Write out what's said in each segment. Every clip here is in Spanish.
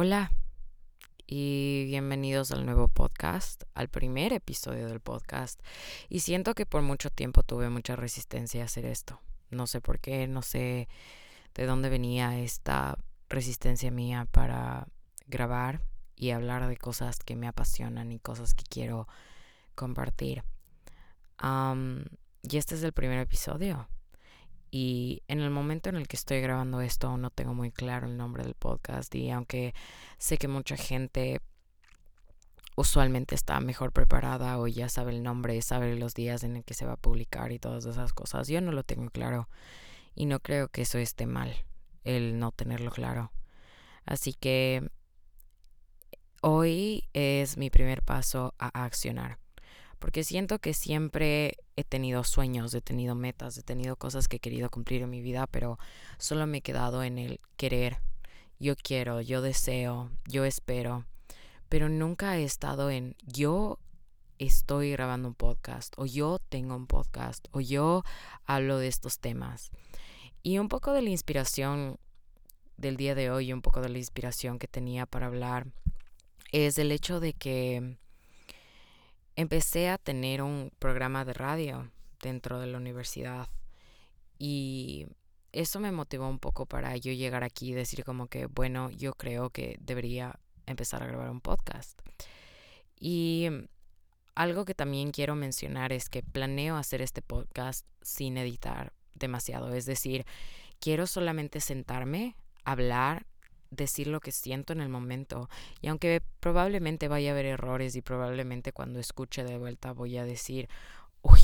Hola y bienvenidos al nuevo podcast, al primer episodio del podcast. Y siento que por mucho tiempo tuve mucha resistencia a hacer esto. No sé por qué, no sé de dónde venía esta resistencia mía para grabar y hablar de cosas que me apasionan y cosas que quiero compartir. y este es el primer episodio. Y en el momento en el que estoy grabando esto no tengo muy claro el nombre del podcast y aunque sé que mucha gente usualmente está mejor preparada o ya sabe el nombre, sabe los días en el que se va a publicar y todas esas cosas, yo no lo tengo claro y no creo que eso esté mal, el no tenerlo claro. Así que hoy es mi primer paso a accionar porque siento que siempre he tenido sueños, he tenido metas, he tenido cosas que he querido cumplir en mi vida, pero solo me he quedado en el querer. Yo quiero, yo deseo, yo espero, pero nunca he estado en yo estoy grabando un podcast o yo tengo un podcast o yo hablo de estos temas. Y un poco de la inspiración del día de hoy, un poco de la inspiración que tenía para hablar, es el hecho de que empecé a tener un programa de radio dentro de la universidad y eso me motivó un poco para yo llegar aquí y decir como que, bueno, yo creo que debería empezar a grabar un podcast. Y algo que también quiero mencionar es que planeo hacer este podcast sin editar demasiado, es decir, quiero solamente sentarme, hablar decir lo que siento en el momento. Y aunque probablemente vaya a haber errores y probablemente cuando escuche de vuelta voy a decir, uy,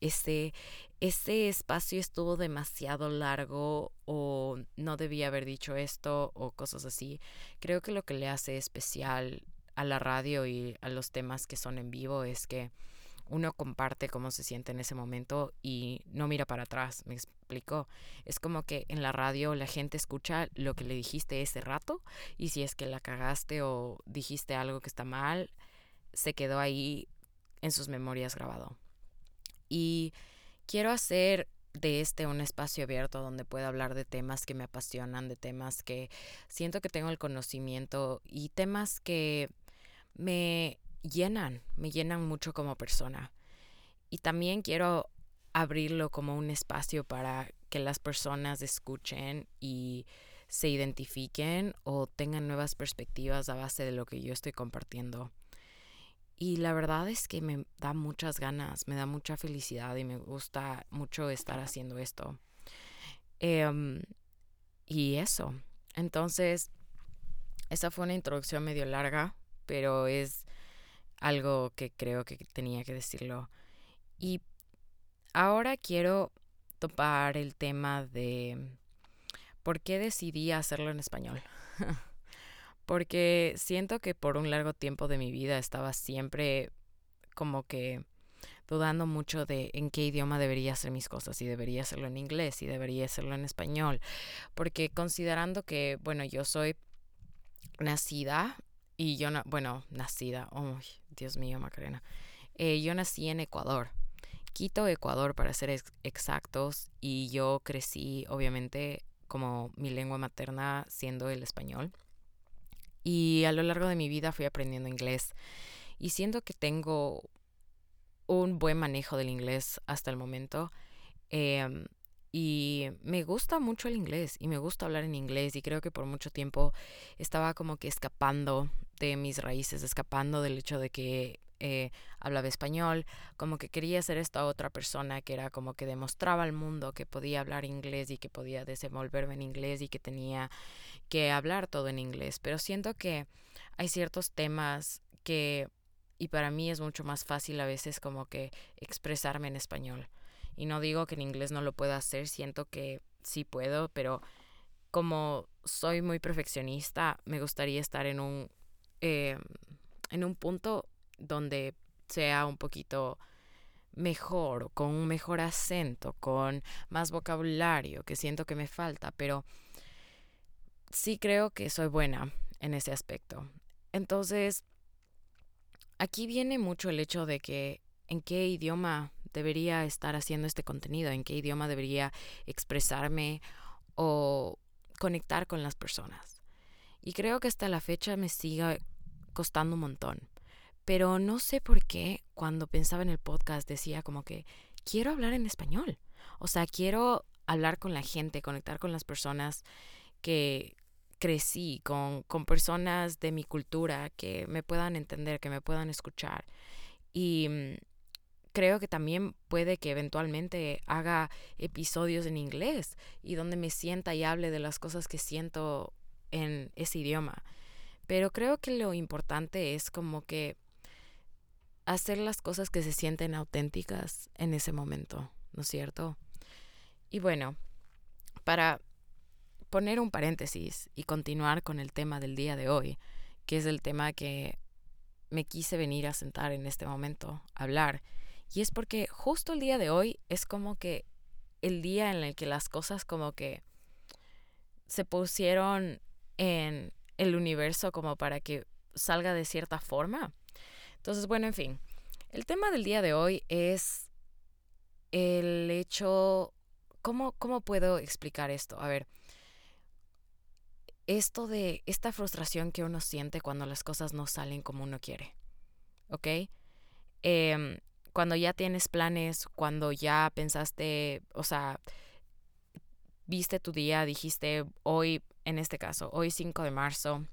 este, este espacio estuvo demasiado largo o no debía haber dicho esto o cosas así. Creo que lo que le hace especial a la radio y a los temas que son en vivo es que uno comparte cómo se siente en ese momento y no mira para atrás, me explico. Es como que en la radio la gente escucha lo que le dijiste ese rato y si es que la cagaste o dijiste algo que está mal, se quedó ahí en sus memorias grabado. Y quiero hacer de este un espacio abierto donde pueda hablar de temas que me apasionan, de temas que siento que tengo el conocimiento y temas que me llenan, me llenan mucho como persona. Y también quiero abrirlo como un espacio para que las personas escuchen y se identifiquen o tengan nuevas perspectivas a base de lo que yo estoy compartiendo. Y la verdad es que me da muchas ganas, me da mucha felicidad y me gusta mucho estar haciendo esto. Em, y eso. Entonces, esa fue una introducción medio larga, pero es algo que creo que tenía que decirlo. Y ahora quiero topar el tema de por qué decidí hacerlo en español. Porque siento que por un largo tiempo de mi vida estaba siempre como que dudando mucho de en qué idioma debería hacer mis cosas, si debería hacerlo en inglés, si debería hacerlo en español, porque considerando que, bueno, yo soy nacida y yo, bueno, nacida, oh, Dios mío, Macarena. Eh, yo nací en Ecuador, Quito, Ecuador, para ser exactos, y yo crecí, obviamente, como mi lengua materna siendo el español. Y a lo largo de mi vida fui aprendiendo inglés. Y siento que tengo un buen manejo del inglés hasta el momento. Em, y me gusta mucho el inglés y me gusta hablar en inglés y creo que por mucho tiempo estaba como que escapando de mis raíces, escapando del hecho de que eh, hablaba español, como que quería ser esta otra persona que era como que demostraba al mundo que podía hablar inglés y que podía desenvolverme en inglés y que tenía que hablar todo en inglés. Pero siento que hay ciertos temas que, y para mí es mucho más fácil a veces como que expresarme en español. Y no digo que en inglés no lo pueda hacer, siento que sí puedo, pero como soy muy perfeccionista, me gustaría estar en un, eh, en un punto donde sea un poquito mejor, con un mejor acento, con más vocabulario, que siento que me falta, pero sí creo que soy buena en ese aspecto. Entonces, aquí viene mucho el hecho de que en qué idioma debería estar haciendo este contenido, en qué idioma debería expresarme o conectar con las personas. Y creo que hasta la fecha me sigue costando un montón. Pero no sé por qué cuando pensaba en el podcast decía como que quiero hablar en español. O sea, quiero hablar con la gente, conectar con las personas que crecí, con, con personas de mi cultura que me puedan entender, que me puedan escuchar. Y mm, creo que también puede que eventualmente haga episodios en inglés y donde me sienta y hable de las cosas que siento en ese idioma. Pero creo que lo importante es como que hacer las cosas que se sienten auténticas en ese momento, ¿no es cierto? Y bueno, para poner un paréntesis y continuar con el tema del día de hoy, que es el tema que me quise venir a sentar en este momento a hablar, y es porque justo el día de hoy es como que el día en el que las cosas como que se pusieron en el universo como para que salga de cierta forma. Entonces, bueno, en fin, el tema del día de hoy es el hecho, ¿cómo, cómo puedo explicar esto? A ver, esto de esta frustración que uno siente cuando las cosas no salen como uno quiere, ¿ok? Eh, cuando ya tienes planes, cuando ya pensaste, o sea, viste tu día, dijiste hoy, en este caso, hoy 5 de marzo,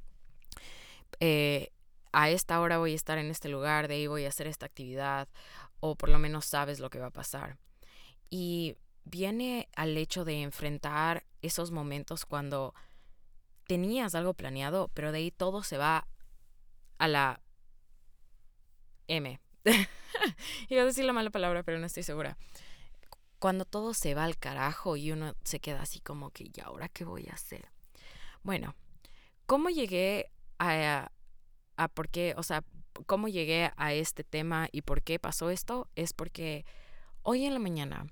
eh, a esta hora voy a estar en este lugar, de ahí voy a hacer esta actividad, o por lo menos sabes lo que va a pasar. Y viene al hecho de enfrentar esos momentos cuando tenías algo planeado, pero de ahí todo se va a la M. Iba a decir la mala palabra, pero no estoy segura. Cuando todo se va al carajo y uno se queda así como que, ¿y ahora qué voy a hacer? Bueno, ¿cómo llegué a, a por qué, o sea, cómo llegué a este tema y por qué pasó esto? Es porque hoy en la mañana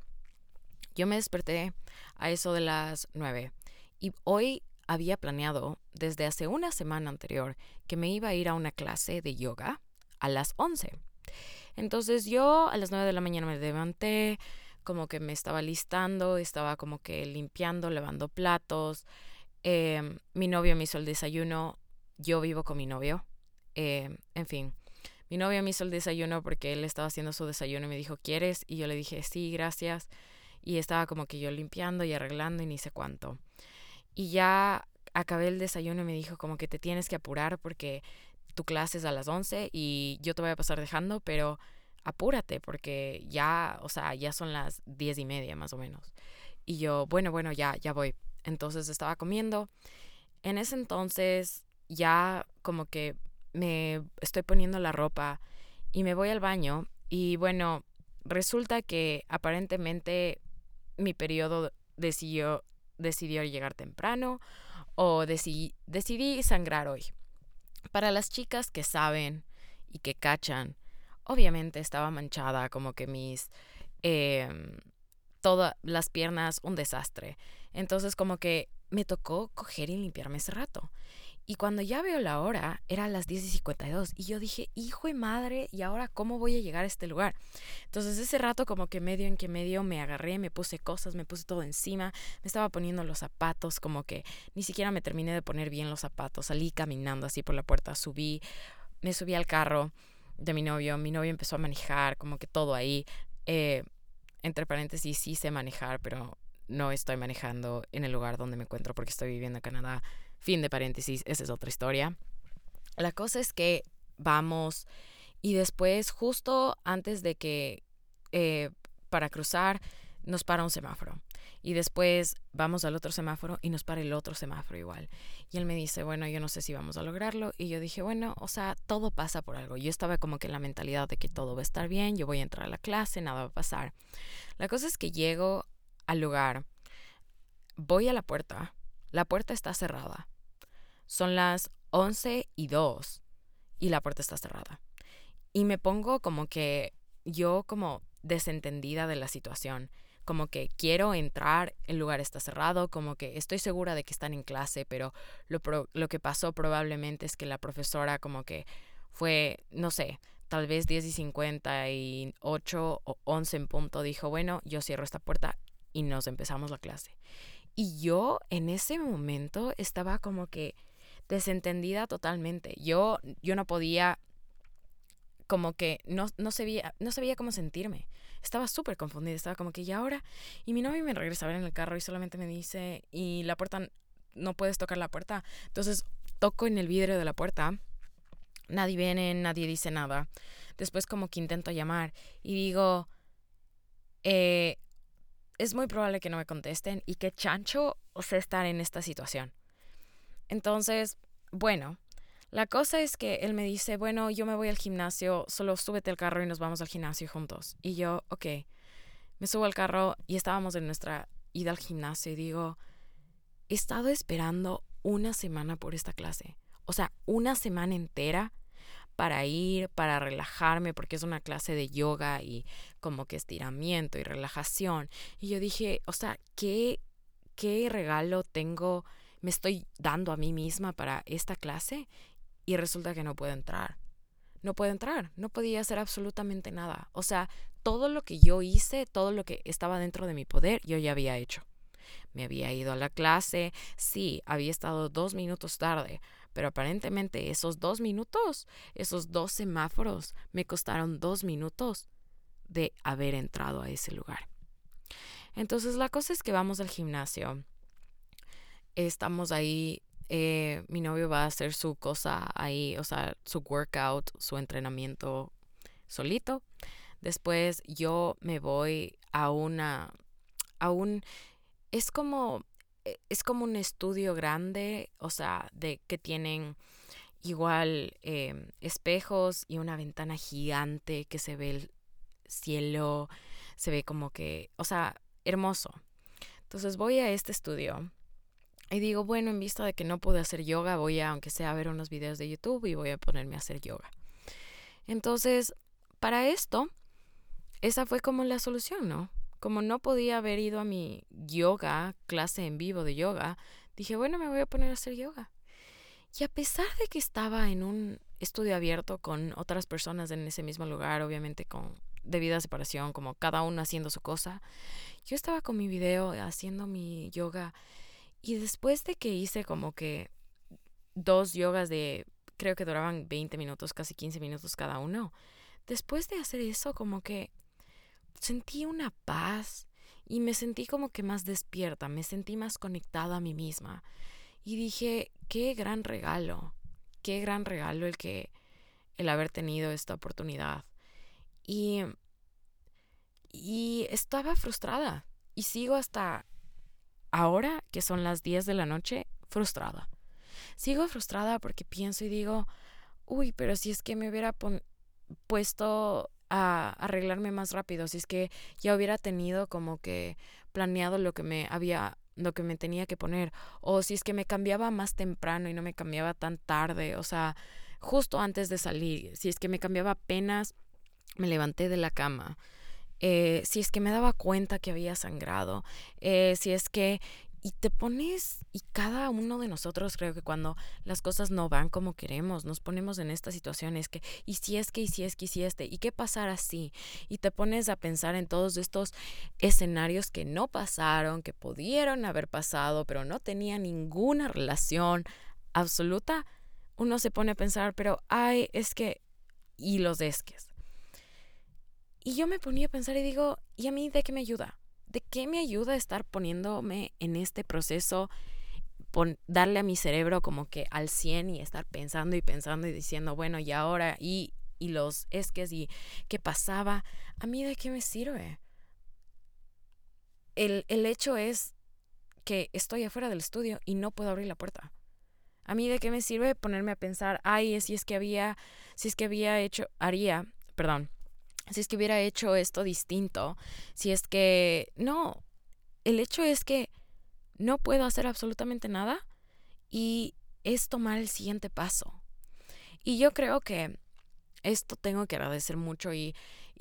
yo me desperté a eso de las nueve y hoy había planeado desde hace una semana anterior que me iba a ir a una clase de yoga a las once. Entonces yo a las 9 de la mañana me levanté, como que me estaba listando, estaba como que limpiando, lavando platos. Em, mi novio me hizo el desayuno, yo vivo con mi novio. Em, en fin, mi novio me hizo el desayuno porque él estaba haciendo su desayuno y me dijo, ¿quieres? Y yo le dije, sí, gracias. Y estaba como que yo limpiando y arreglando y ni sé cuánto. Y ya acabé el desayuno y me dijo como que te tienes que apurar porque tu clase es a las 11 y yo te voy a pasar dejando, pero apúrate porque ya, o sea, ya son las diez y media más o menos. Y yo, bueno, bueno, ya, ya voy. Entonces estaba comiendo. En ese entonces ya como que me estoy poniendo la ropa y me voy al baño y bueno, resulta que aparentemente mi periodo decidió, decidió llegar temprano o decidí, decidí sangrar hoy. Para las chicas que saben y que cachan, obviamente estaba manchada, como que mis... Em, todas las piernas, un desastre. Entonces como que me tocó coger y limpiarme ese rato. Y cuando ya veo la hora, era las 10 y 52. Y yo dije, hijo de madre, ¿y ahora cómo voy a llegar a este lugar? Entonces ese rato como que medio en que medio me agarré, me puse cosas, me puse todo encima, me estaba poniendo los zapatos, como que ni siquiera me terminé de poner bien los zapatos. Salí caminando así por la puerta, subí, me subí al carro de mi novio, mi novio empezó a manejar, como que todo ahí. Eh, entre paréntesis, sí sé manejar, pero no estoy manejando en el lugar donde me encuentro porque estoy viviendo en Canadá Fin de paréntesis, esa es otra historia. La cosa es que vamos y después, justo antes de que eh, para cruzar, nos para un semáforo. Y después vamos al otro semáforo y nos para el otro semáforo igual. Y él me dice, bueno, yo no sé si vamos a lograrlo. Y yo dije, bueno, o sea, todo pasa por algo. Yo estaba como que en la mentalidad de que todo va a estar bien, yo voy a entrar a la clase, nada va a pasar. La cosa es que llego al lugar, voy a la puerta la puerta está cerrada. Son las 11 y 2 y la puerta está cerrada. Y me pongo como que yo como desentendida de la situación, como que quiero entrar, el lugar está cerrado, como que estoy segura de que están en clase, pero lo, lo que pasó probablemente es que la profesora como que fue, no sé, tal vez 10 y 58 o 11 en punto, dijo, bueno, yo cierro esta puerta y nos empezamos la clase. Y yo en ese momento estaba como que desentendida totalmente. Yo, yo no podía, como que no, no, sabía, no sabía cómo sentirme. Estaba súper confundida, estaba como que, ¿y ahora? Y mi novio me regresa a ver en el carro y solamente me dice, y la puerta, no puedes tocar la puerta. Entonces toco en el vidrio de la puerta, nadie viene, nadie dice nada. Después como que intento llamar y digo, eh, es muy probable que no me contesten y que chancho o sea estar en esta situación. Entonces, bueno, la cosa es que él me dice, bueno, yo me voy al gimnasio, solo súbete al carro y nos vamos al gimnasio juntos. Y yo, ok, me subo al carro y estábamos en nuestra ida al gimnasio y digo, he estado esperando una semana por esta clase. O sea, una semana entera para ir, para relajarme, porque es una clase de yoga y como que estiramiento y relajación. Y yo dije, o sea, ¿qué, qué regalo tengo, me estoy dando a mí misma para esta clase? Y resulta que no puedo entrar. No puedo entrar, no podía hacer absolutamente nada. O sea, todo lo que yo hice, todo lo que estaba dentro de mi poder, yo ya había hecho. Me había ido a la clase, sí, había estado dos minutos tarde, pero aparentemente esos dos minutos, esos dos semáforos, me costaron dos minutos de haber entrado a ese lugar. Entonces la cosa es que vamos al gimnasio. Estamos ahí. Eh, mi novio va a hacer su cosa ahí, o sea, su workout, su entrenamiento solito. Después yo me voy a una, a un, es como es como un estudio grande, o sea, de que tienen igual em, espejos y una ventana gigante que se ve el cielo, se ve como que, o sea, hermoso. Entonces voy a este estudio y digo, bueno, en vista de que no pude hacer yoga, voy a, aunque sea, a ver unos videos de YouTube y voy a ponerme a hacer yoga. Entonces, para esto, esa fue como la solución, ¿no? Como no podía haber ido a mi yoga, clase en vivo de yoga, dije, bueno, me voy a poner a hacer yoga. Y a pesar de que estaba en un estudio abierto con otras personas en ese mismo lugar, obviamente con debida separación, como cada uno haciendo su cosa, yo estaba con mi video haciendo mi yoga y después de que hice como que dos yogas de, creo que duraban 20 minutos, casi 15 minutos cada uno, después de hacer eso como que sentí una paz y me sentí como que más despierta, me sentí más conectada a mí misma. Y dije, qué gran regalo, qué gran regalo el que el haber tenido esta oportunidad. Y y estaba frustrada y sigo hasta ahora que son las 10 de la noche frustrada. Sigo frustrada porque pienso y digo, uy, pero si es que me hubiera puesto a arreglarme más rápido, si es que ya hubiera tenido como que planeado lo que me había lo que me tenía que poner o si es que me cambiaba más temprano y no me cambiaba tan tarde, o sea, justo antes de salir, si es que me cambiaba apenas me levanté de la cama. Eh, si es que me daba cuenta que había sangrado, eh, si es que y te pones, y cada uno de nosotros creo que cuando las cosas no van como queremos, nos ponemos en estas situaciones que, y si es que, y si es que, y si este, y qué pasar así, y te pones a pensar en todos estos escenarios que no pasaron, que pudieron haber pasado, pero no tenían ninguna relación absoluta, uno se pone a pensar, pero ay, es que, y los esques. Y yo me ponía a pensar y digo, ¿y a mí de qué me ayuda? ¿De qué me ayuda estar poniéndome en este proceso? darle a mi cerebro como que al 100 y estar pensando y pensando y diciendo, bueno, y ahora, y, y los esques y qué pasaba, ¿a mí de qué me sirve? El, el hecho es que estoy afuera del estudio y no puedo abrir la puerta. A mí de qué me sirve ponerme a pensar, ay, si es que había, si es que había hecho, haría, perdón, si es que hubiera hecho esto distinto, si es que no, el hecho es que no puedo hacer absolutamente nada y es tomar el siguiente paso. Y yo creo que esto tengo que agradecer mucho y,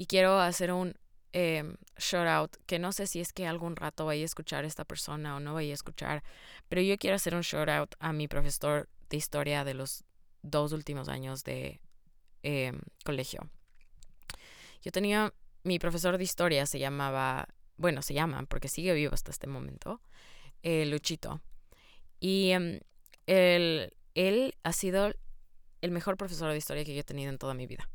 quiero hacer un eh, shout out que no sé si es que algún rato vaya a escuchar esta persona o no vaya a escuchar, pero yo quiero hacer un shout out a mi profesor de historia de los dos últimos años de em, colegio. Yo tenía, mi profesor de historia se llamaba, bueno, se llama, porque sigue vivo hasta este momento, eh, Luchito. Y em, él, él ha sido el mejor profesor de historia que yo he tenido en toda mi vida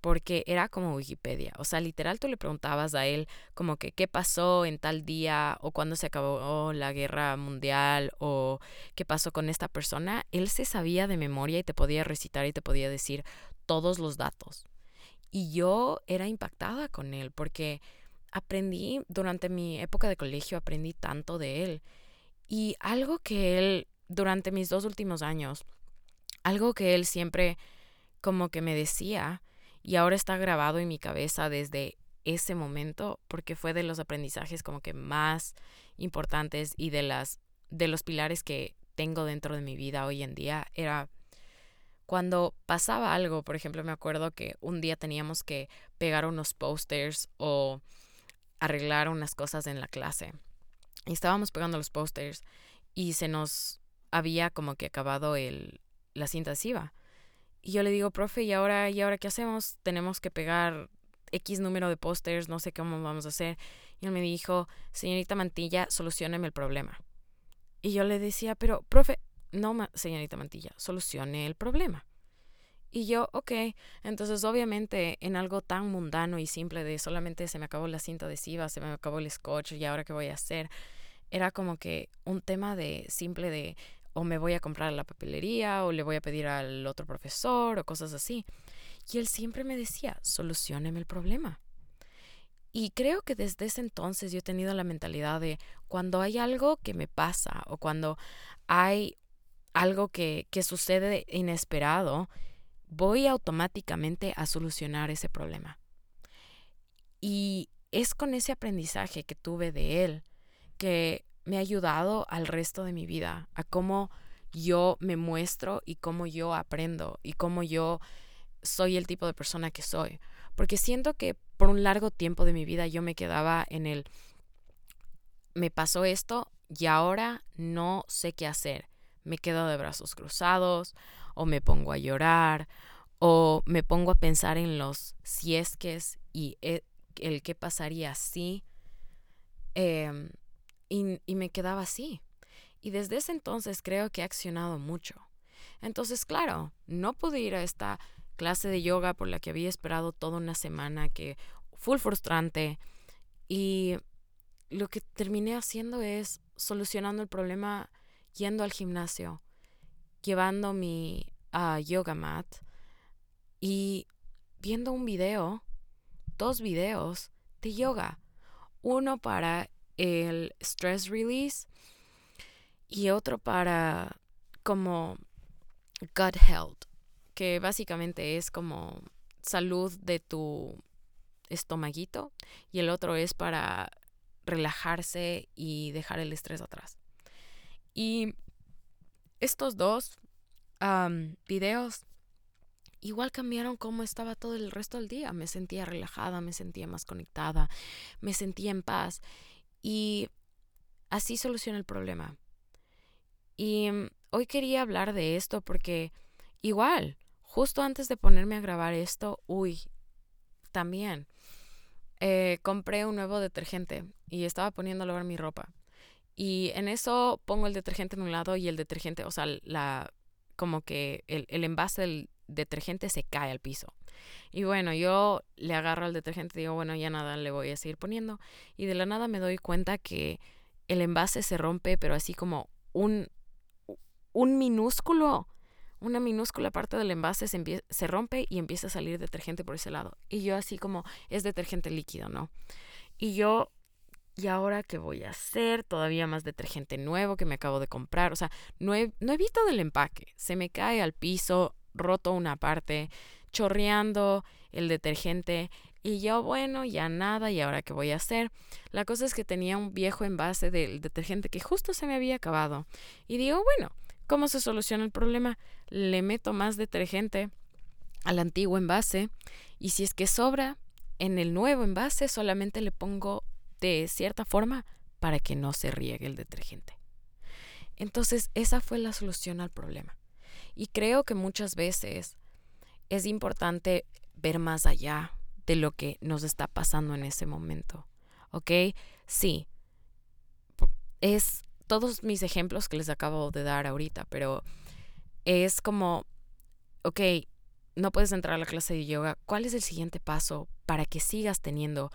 porque era como Wikipedia. O sea, literal tú le preguntabas a él como que qué pasó en tal día o cuándo se acabó la guerra mundial o qué pasó con esta persona. Él se sabía de memoria y te podía recitar y te podía decir todos los datos. Y yo era impactada con él porque aprendí durante mi época de colegio, aprendí tanto de él. Y algo que él, durante mis dos últimos años, algo que él siempre como que me decía, y ahora está grabado en mi cabeza desde ese momento porque fue de los aprendizajes como que más importantes y de las de los pilares que tengo dentro de mi vida hoy en día era cuando pasaba algo, por ejemplo, me acuerdo que un día teníamos que pegar unos posters o arreglar unas cosas en la clase. Y estábamos pegando los posters y se nos había como que acabado el, la cinta adhesiva. Y yo le digo, profe, ¿y ahora, ¿y ahora qué hacemos? Tenemos que pegar X número de pósters, no sé cómo vamos a hacer. Y él me dijo, señorita Mantilla, solucioneme el problema. Y yo le decía, pero, profe, no, señorita Mantilla, solucione el problema. Y yo, ok, entonces obviamente en algo tan mundano y simple de solamente se me acabó la cinta adhesiva, se me acabó el scotch y ahora qué voy a hacer, era como que un tema de simple de o me voy a comprar a la papelería o le voy a pedir al otro profesor o cosas así. Y él siempre me decía, solucioneme el problema. Y creo que desde ese entonces yo he tenido la mentalidad de cuando hay algo que me pasa o cuando hay algo que, que sucede inesperado, voy automáticamente a solucionar ese problema. Y es con ese aprendizaje que tuve de él que me ha ayudado al resto de mi vida, a cómo yo me muestro y cómo yo aprendo y cómo yo soy el tipo de persona que soy. Porque siento que por un largo tiempo de mi vida yo me quedaba en el, me pasó esto y ahora no sé qué hacer. Me quedo de brazos cruzados o me pongo a llorar o me pongo a pensar en los si es que es y e, el, qué pasaría si. Em, y, me quedaba así. Y desde ese entonces creo que he accionado mucho. Entonces, claro, no pude ir a esta clase de yoga por la que había esperado toda una semana, que fue frustrante. Y lo que terminé haciendo es solucionando el problema yendo al gimnasio, llevando mi uh, yoga mat y viendo un video, dos videos de yoga. Uno para el stress release y otro para como gut health, que básicamente es como salud de tu estomaguito y el otro es para relajarse y dejar el estrés atrás. Y estos dos videos igual cambiaron cómo estaba todo el resto del día. Me sentía relajada, me sentía más conectada, me sentía en paz. Y así soluciona el problema. Y mm, hoy quería hablar de esto porque igual, justo antes de ponerme a grabar esto, uy, también eh, compré un nuevo detergente y estaba poniendo a lavar mi ropa. Y en eso pongo el detergente en un lado y el detergente, o sea, la, como que el, el envase del detergente se cae al piso. Y bueno, yo le agarro al detergente y digo, bueno, ya nada, le voy a seguir poniendo. Y de la nada me doy cuenta que el envase se rompe, pero así como un, un minúsculo, una minúscula parte del envase se, se rompe y empieza a salir detergente por ese lado. Y yo así como, es detergente líquido, ¿no? Y yo ¿y ahora qué voy a hacer? Todavía más detergente nuevo que me acabo de comprar. O sea, no, he, no evito del empaque. Se me cae al piso, roto una parte chorreando el detergente y yo, bueno, ya nada, ¿y ahora qué voy a hacer? La cosa es que tenía un viejo envase del detergente que justo se me había acabado. Y digo, bueno, ¿cómo se soluciona el problema? Le meto más detergente al antiguo envase y si es que sobra en el nuevo envase solamente le pongo de cierta forma para que no se riegue el detergente. Entonces, esa fue la solución al problema. Y creo que muchas veces es importante ver más allá de lo que nos está pasando en ese momento. ¿Ok? Sí. Es todos mis ejemplos que les acabo de dar ahorita, pero es como, ok, no puedes entrar a la clase de yoga, ¿cuál es el siguiente paso para que sigas teniendo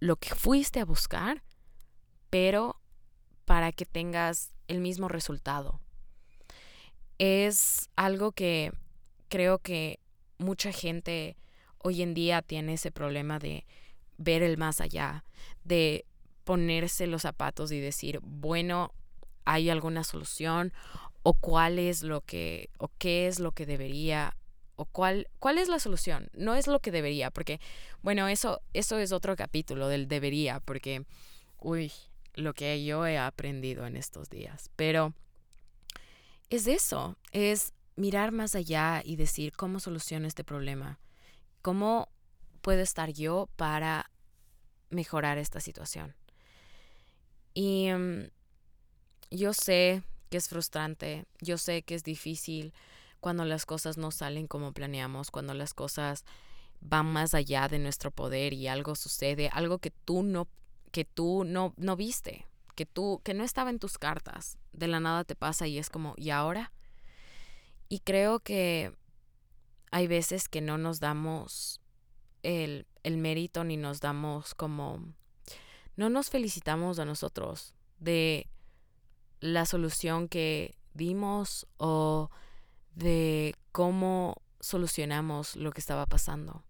lo que fuiste a buscar, pero para que tengas el mismo resultado? Es algo que creo que mucha gente hoy en día tiene ese problema de ver el más allá, de ponerse los zapatos y decir, bueno, hay alguna solución o cuál es lo que o qué es lo que debería o cuál cuál es la solución. No es lo que debería, porque bueno, eso eso es otro capítulo del debería, porque uy, lo que yo he aprendido en estos días, pero es eso, es mirar más allá y decir cómo soluciono este problema. ¿Cómo puedo estar yo para mejorar esta situación? Y mm, yo sé que es frustrante, yo sé que es difícil cuando las cosas no salen como planeamos, cuando las cosas van más allá de nuestro poder y algo sucede, algo que tú no que tú no no viste, que tú que no estaba en tus cartas, de la nada te pasa y es como, ¿y ahora? Y creo que hay veces que no nos damos el, el mérito ni nos damos como no nos felicitamos a nosotros de la solución que dimos o de cómo solucionamos lo que estaba pasando.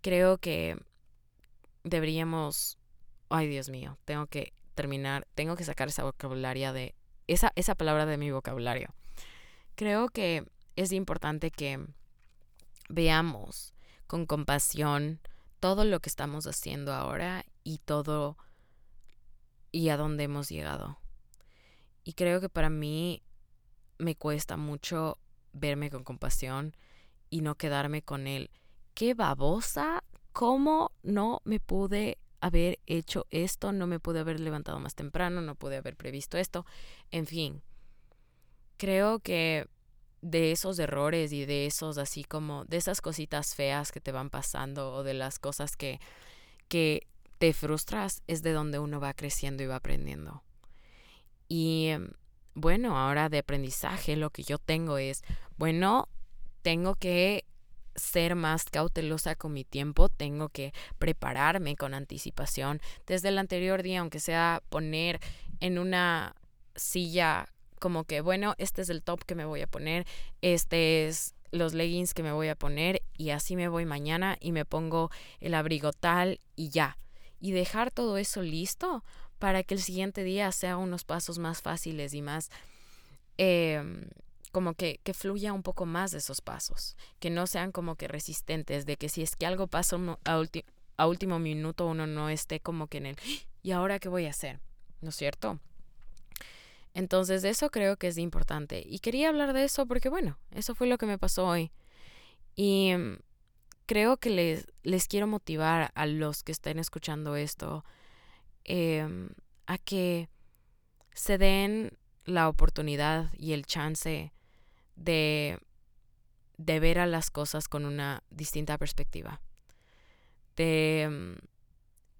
Creo que deberíamos, ay Dios mío, tengo que terminar, tengo que sacar esa vocabularia de esa esa palabra de mi vocabulario. Creo que es importante que veamos con compasión todo lo que estamos haciendo ahora y todo y a dónde hemos llegado. Y creo que para mí me cuesta mucho verme con compasión y no quedarme con él. Qué babosa, cómo no me pude haber hecho esto, no me pude haber levantado más temprano, no pude haber previsto esto, en fin. Creo que de esos errores y de esos así como de esas cositas feas que te van pasando o de las cosas que que te frustras es de donde uno va creciendo y va aprendiendo. Y em, bueno, ahora de aprendizaje lo que yo tengo es, bueno, tengo que ser más cautelosa con mi tiempo, tengo que prepararme con anticipación desde el anterior día, aunque sea poner en una silla como que, bueno, este es el top que me voy a poner, este es los leggings que me voy a poner y así me voy mañana y me pongo el abrigo tal y ya. Y dejar todo eso listo para que el siguiente día sea unos pasos más fáciles y más... Em, como que, que, fluya un poco más de esos pasos, que no sean como que resistentes, de que si es que algo pasa a, a último minuto uno no esté como que en el, ¿y ahora qué voy a hacer? ¿No es cierto? Entonces, eso creo que es importante. Y quería hablar de eso porque, bueno, eso fue lo que me pasó hoy. Y mm, creo que les, les quiero motivar a los que estén escuchando esto em, a que se den la oportunidad y el chance de, de ver a las cosas con una distinta perspectiva. De mm,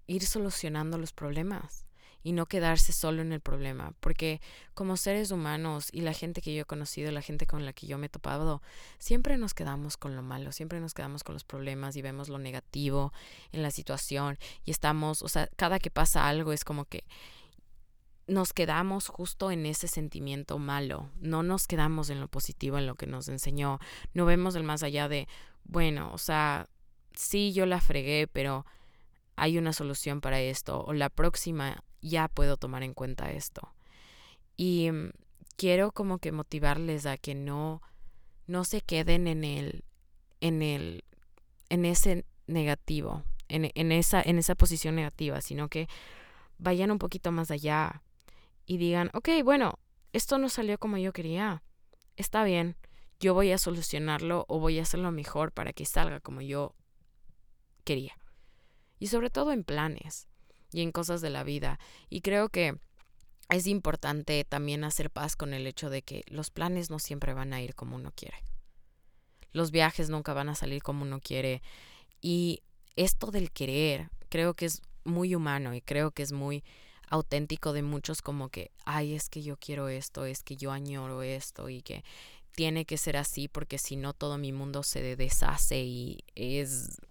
ir solucionando los problemas y no quedarse solo en el problema, porque como seres humanos y la gente que yo he conocido, la gente con la que yo me he topado, siempre nos quedamos con lo malo, siempre nos quedamos con los problemas y vemos lo negativo en la situación y estamos, o sea, cada que pasa algo es como que nos quedamos justo en ese sentimiento malo, no nos quedamos en lo positivo, en lo que nos enseñó, no vemos el más allá de, bueno, o sea, sí yo la fregué, pero hay una solución para esto, o la próxima ya puedo tomar en cuenta esto. Y mm, quiero como que motivarles a que no, no se queden en el, en el, en ese negativo, en, en, esa, en esa posición negativa, sino que vayan un poquito más allá y digan, ok, bueno, esto no salió como yo quería, está bien, yo voy a solucionarlo o voy a hacerlo mejor para que salga como yo quería. Y sobre todo en planes y en cosas de la vida. Y creo que es importante también hacer paz con el hecho de que los planes no siempre van a ir como uno quiere. Los viajes nunca van a salir como uno quiere. Y esto del querer creo que es muy humano y creo que es muy auténtico de muchos como que, ay, es que yo quiero esto, es que yo añoro esto y que tiene que ser así porque si no todo mi mundo se deshace y es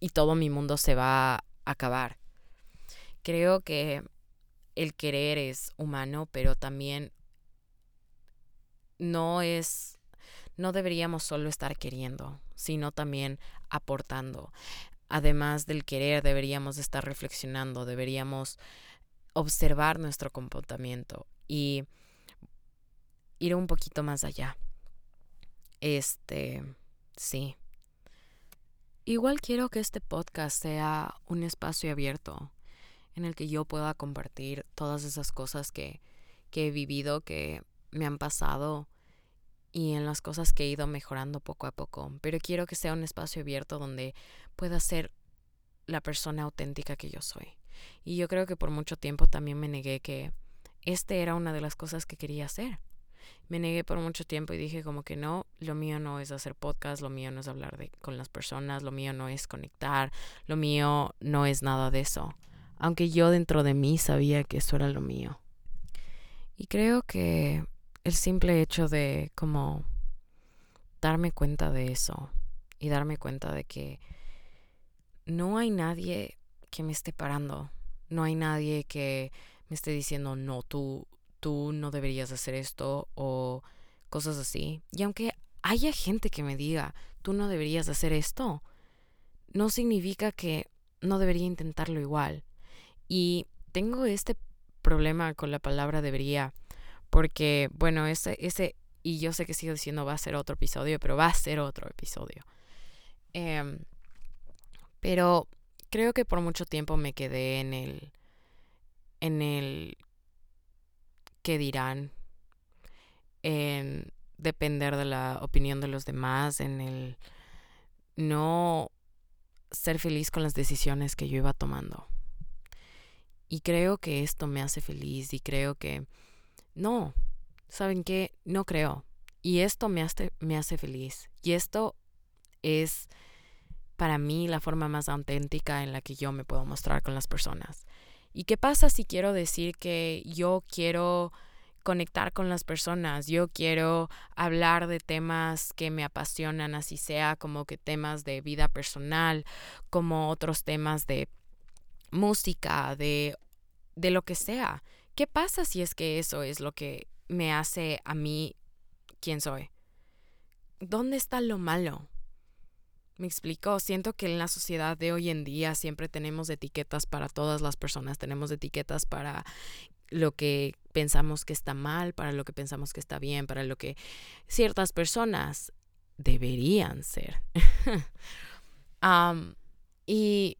y todo mi mundo se va a acabar. Creo que el querer es humano, pero también no es no deberíamos solo estar queriendo, sino también aportando. Además del querer, deberíamos estar reflexionando, deberíamos observar nuestro comportamiento y ir un poquito más allá. Este, sí. Igual quiero que este podcast sea un espacio abierto en el que yo pueda compartir todas esas cosas que, que he vivido, que me han pasado y en las cosas que he ido mejorando poco a poco. Pero quiero que sea un espacio abierto donde pueda ser la persona auténtica que yo soy. Y yo creo que por mucho tiempo también me negué que este era una de las cosas que quería hacer. Me negué por mucho tiempo y dije como que no, lo mío no es hacer podcast, lo mío no es hablar de, con las personas, lo mío no es conectar, lo mío no es nada de eso. Aunque yo dentro de mí sabía que eso era lo mío. Y creo que el simple hecho de como darme cuenta de eso y darme cuenta de que no hay nadie que me esté parando, no hay nadie que me esté diciendo, no, tú, tú no deberías hacer esto o cosas así. Y aunque haya gente que me diga, tú no deberías hacer esto, no significa que no debería intentarlo igual. Y tengo este problema con la palabra debería porque, bueno, ese, ese, y yo sé que sigo diciendo va a ser otro episodio, pero va a ser otro episodio. Em, pero creo que por mucho tiempo me quedé en el, en el qué dirán, en depender de la opinión de los demás, en el no ser feliz con las decisiones que yo iba tomando. Y creo que esto me hace feliz y creo que no, ¿saben qué? No creo. Y esto me hace, me hace feliz. Y esto es para mí la forma más auténtica en la que yo me puedo mostrar con las personas. ¿Y qué pasa si quiero decir que yo quiero conectar con las personas, yo quiero hablar de temas que me apasionan, así sea como que temas de vida personal, como otros temas de música, de, de lo que sea. ¿Qué pasa si es que eso es lo que me hace a mí quien soy? ¿Dónde está lo malo? Me explico, siento que en la sociedad de hoy en día siempre tenemos etiquetas para todas las personas, tenemos etiquetas para lo que pensamos que está mal, para lo que pensamos que está bien, para lo que ciertas personas deberían ser. y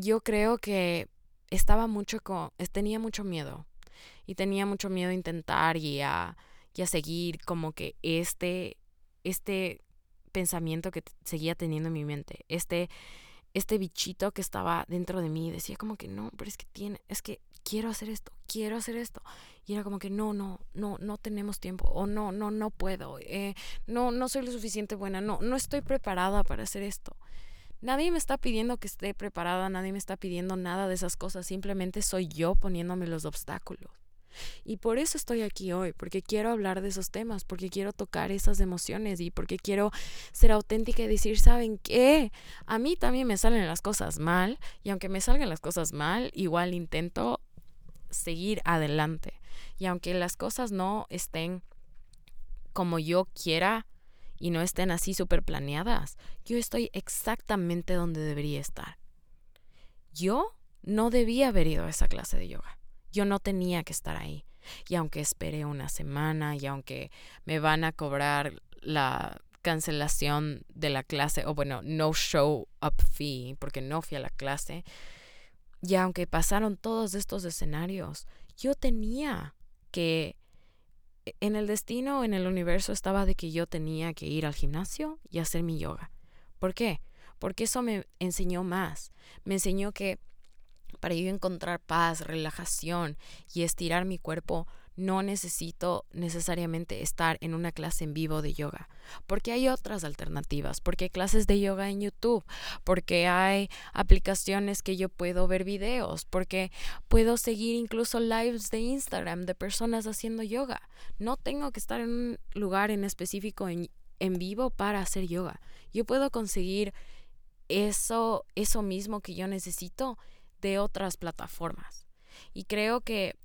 yo creo que estaba mucho con, tenía mucho miedo y tenía mucho miedo a intentar y a, a seguir como que este, este pensamiento que seguía teniendo en mi mente, este, este bichito que estaba dentro de mí, decía como que no, pero es que tiene, es que quiero hacer esto, quiero hacer esto. Y era como que no, no, no, no tenemos tiempo, o no, no, no puedo, eh, no, no soy lo suficiente buena, no, no estoy preparada para hacer esto. Nadie me está pidiendo que esté preparada, nadie me está pidiendo nada de esas cosas, simplemente soy yo poniéndome los obstáculos. Y por eso estoy aquí hoy, porque quiero hablar de esos temas, porque quiero tocar esas emociones y porque quiero ser auténtica y decir, ¿saben qué? A mí también me salen las cosas mal y aunque me salgan las cosas mal, igual intento seguir adelante. Y aunque las cosas no estén como yo quiera y no estén así súper planeadas, yo estoy exactamente donde debería estar. Yo no debía haber ido a esa clase de yoga. Yo no tenía que estar ahí. Y aunque esperé una semana y aunque me van a cobrar la cancelación de la clase, o bueno, no show up fee, porque no fui a la clase, y aunque pasaron todos estos escenarios, yo tenía que, en el destino, en el universo estaba de que yo tenía que ir al gimnasio y hacer mi yoga. ¿Por qué? Porque eso me enseñó más. Me enseñó que para yo encontrar paz, relajación y estirar mi cuerpo, no necesito necesariamente estar en una clase en vivo de yoga, porque hay otras alternativas, porque hay clases de yoga en YouTube, porque hay aplicaciones que yo puedo ver videos, porque puedo seguir incluso lives de Instagram de personas haciendo yoga. No tengo que estar en un lugar en específico en, en vivo para hacer yoga. Yo puedo conseguir eso, eso mismo que yo necesito de otras plataformas. Y creo que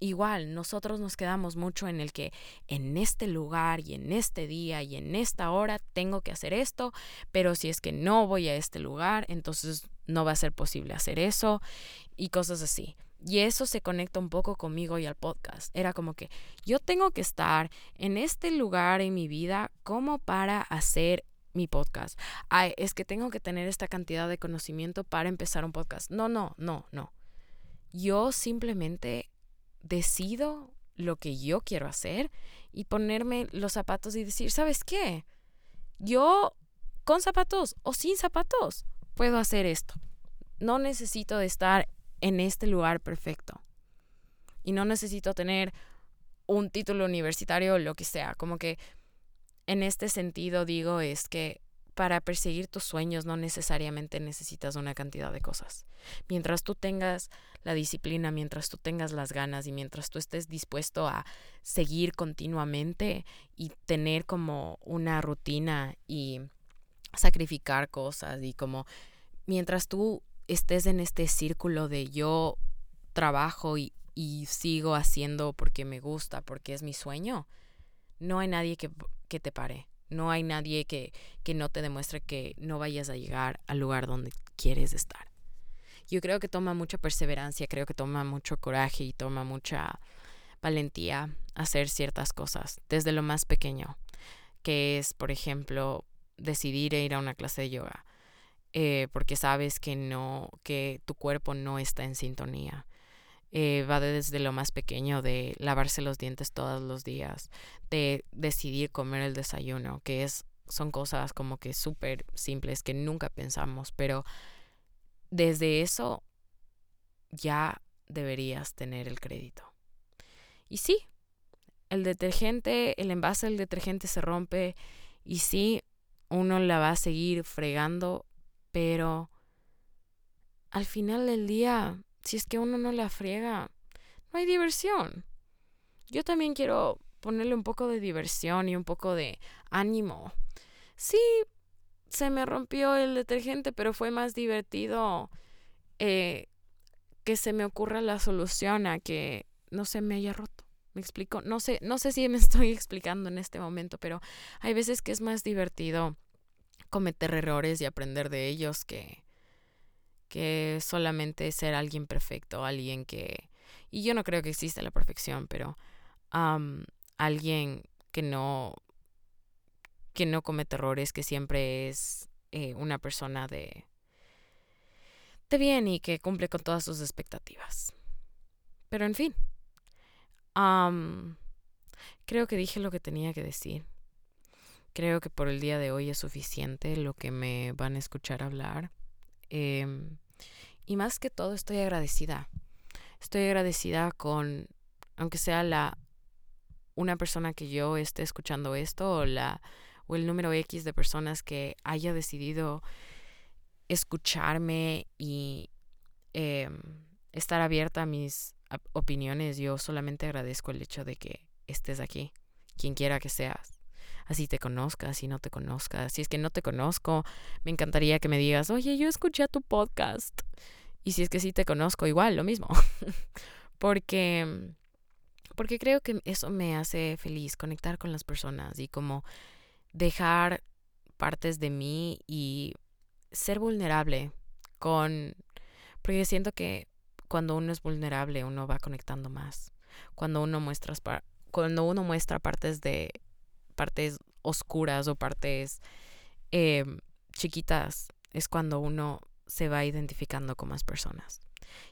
igual nosotros nos quedamos mucho en el que en este lugar y en este día y en esta hora tengo que hacer esto, pero si es que no voy a este lugar, entonces no va a ser posible hacer eso y cosas así. Y eso se conecta un poco conmigo y al podcast. Era como que yo tengo que estar en este lugar en mi vida como para hacer mi podcast. Ay, es que tengo que tener esta cantidad de conocimiento para empezar un podcast. No, no, no, no. Yo simplemente decido lo que yo quiero hacer y ponerme los zapatos y decir, ¿sabes qué? Yo con zapatos o sin zapatos puedo hacer esto. No necesito de estar en este lugar perfecto. Y no necesito tener un título universitario o lo que sea. Como que en este sentido digo es que para perseguir tus sueños no necesariamente necesitas una cantidad de cosas. Mientras tú tengas la disciplina, mientras tú tengas las ganas y mientras tú estés dispuesto a seguir continuamente y tener como una rutina y sacrificar cosas y como mientras tú estés en este círculo de yo trabajo y, y sigo haciendo porque me gusta, porque es mi sueño, no hay nadie que, que te pare. No hay nadie que, que no te demuestre que no vayas a llegar al lugar donde quieres estar. Yo creo que toma mucha perseverancia, creo que toma mucho coraje y toma mucha valentía hacer ciertas cosas, desde lo más pequeño, que es, por ejemplo, decidir ir a una clase de yoga, eh, porque sabes que no, que tu cuerpo no está en sintonía. Eh, va desde lo más pequeño de lavarse los dientes todos los días, de decidir comer el desayuno, que es son cosas como que súper simples que nunca pensamos, pero desde eso ya deberías tener el crédito. Y sí, el detergente, el envase del detergente se rompe y sí, uno la va a seguir fregando, pero al final del día si es que uno no la friega, no hay diversión. Yo también quiero ponerle un poco de diversión y un poco de ánimo. Sí, se me rompió el detergente, pero fue más divertido eh, que se me ocurra la solución a que no se me haya roto. ¿Me explico? No sé, no sé si me estoy explicando en este momento, pero hay veces que es más divertido cometer errores y aprender de ellos que, que solamente ser alguien perfecto, alguien que... Y yo no creo que exista la perfección, pero alguien que no que no comete errores, que siempre es eh, una persona de, de bien y que cumple con todas sus expectativas. Pero en fin, creo que dije lo que tenía que decir. Creo que por el día de hoy es suficiente lo que me van a escuchar hablar. Em, y más que todo estoy agradecida. Estoy agradecida con, aunque sea la una persona que yo esté escuchando esto o la o el número X de personas que haya decidido escucharme y em, estar abierta a mis opiniones. Yo solamente agradezco el hecho de que estés aquí, quien quiera que seas así te conozcas, y no te conozcas. Si es que no te conozco, me encantaría que me digas, oye, yo escuché tu podcast. Y si es que sí te conozco, igual, lo mismo. porque, porque creo que eso me hace feliz, conectar con las personas y como dejar partes de mí y ser vulnerable con... Porque siento que cuando uno es vulnerable, uno va conectando más. Cuando uno muestra, cuando uno muestra partes de partes oscuras o partes em, chiquitas es cuando uno se va identificando con más personas.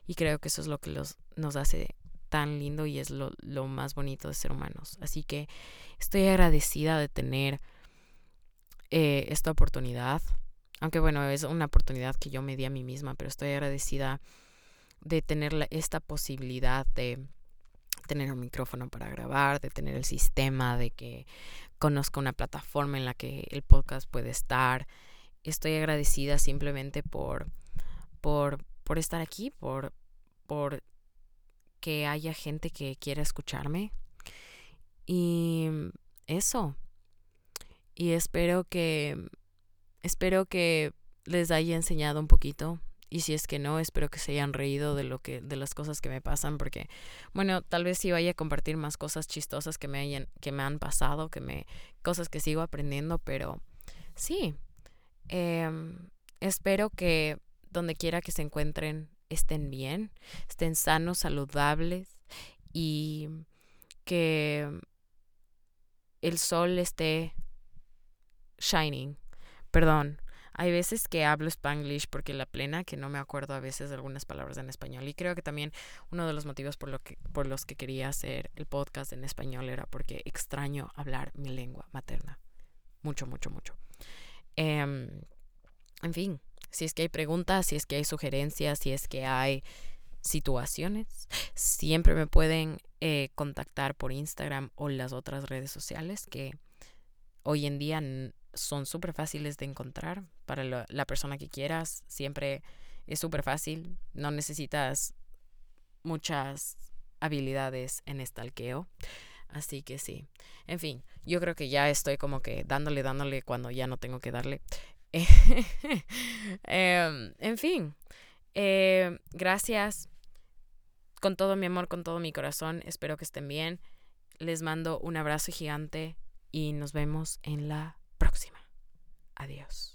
Y creo que eso es lo que nos hace tan lindo y es lo, lo más bonito de ser humanos. Así que estoy agradecida de tener eh, esta oportunidad. Aunque bueno, es una oportunidad que yo me di a mí misma, pero estoy agradecida de tener esta posibilidad de tener un micrófono para grabar, de tener el sistema, de que conozca una plataforma en la que el podcast puede estar. Estoy agradecida simplemente por, por, por estar aquí, por, por que haya gente que quiera escucharme. Y eso. Y espero que espero que les haya enseñado un poquito y si es que no, espero que se hayan reído de lo que de las cosas que me pasan porque bueno, tal vez sí vaya a compartir más cosas chistosas que me hayan que me han pasado, que me cosas que sigo aprendiendo, pero sí. Em, espero que donde quiera que se encuentren estén bien, estén sanos, saludables y que el sol esté shining. Perdón, hay veces que hablo spanglish porque la plena que no me acuerdo a veces de algunas palabras en español y creo que también uno de los motivos por, lo que, por los que quería hacer el podcast en español era porque extraño hablar mi lengua materna. Mucho, mucho, mucho. Em, en fin, si es que hay preguntas, si es que hay sugerencias, si es que hay situaciones, siempre me pueden eh, contactar por Instagram o las otras redes sociales que hoy en día son súper fáciles de encontrar para la, persona que quieras. Siempre es súper fácil. No necesitas muchas habilidades en estalqueo. Así que sí. En fin, yo creo que ya estoy como que dándole, dándole cuando ya no tengo que darle. Em, en fin, eh, gracias con todo mi amor, con todo mi corazón. Espero que estén bien. Les mando un abrazo gigante y nos vemos en la próxima. Adiós.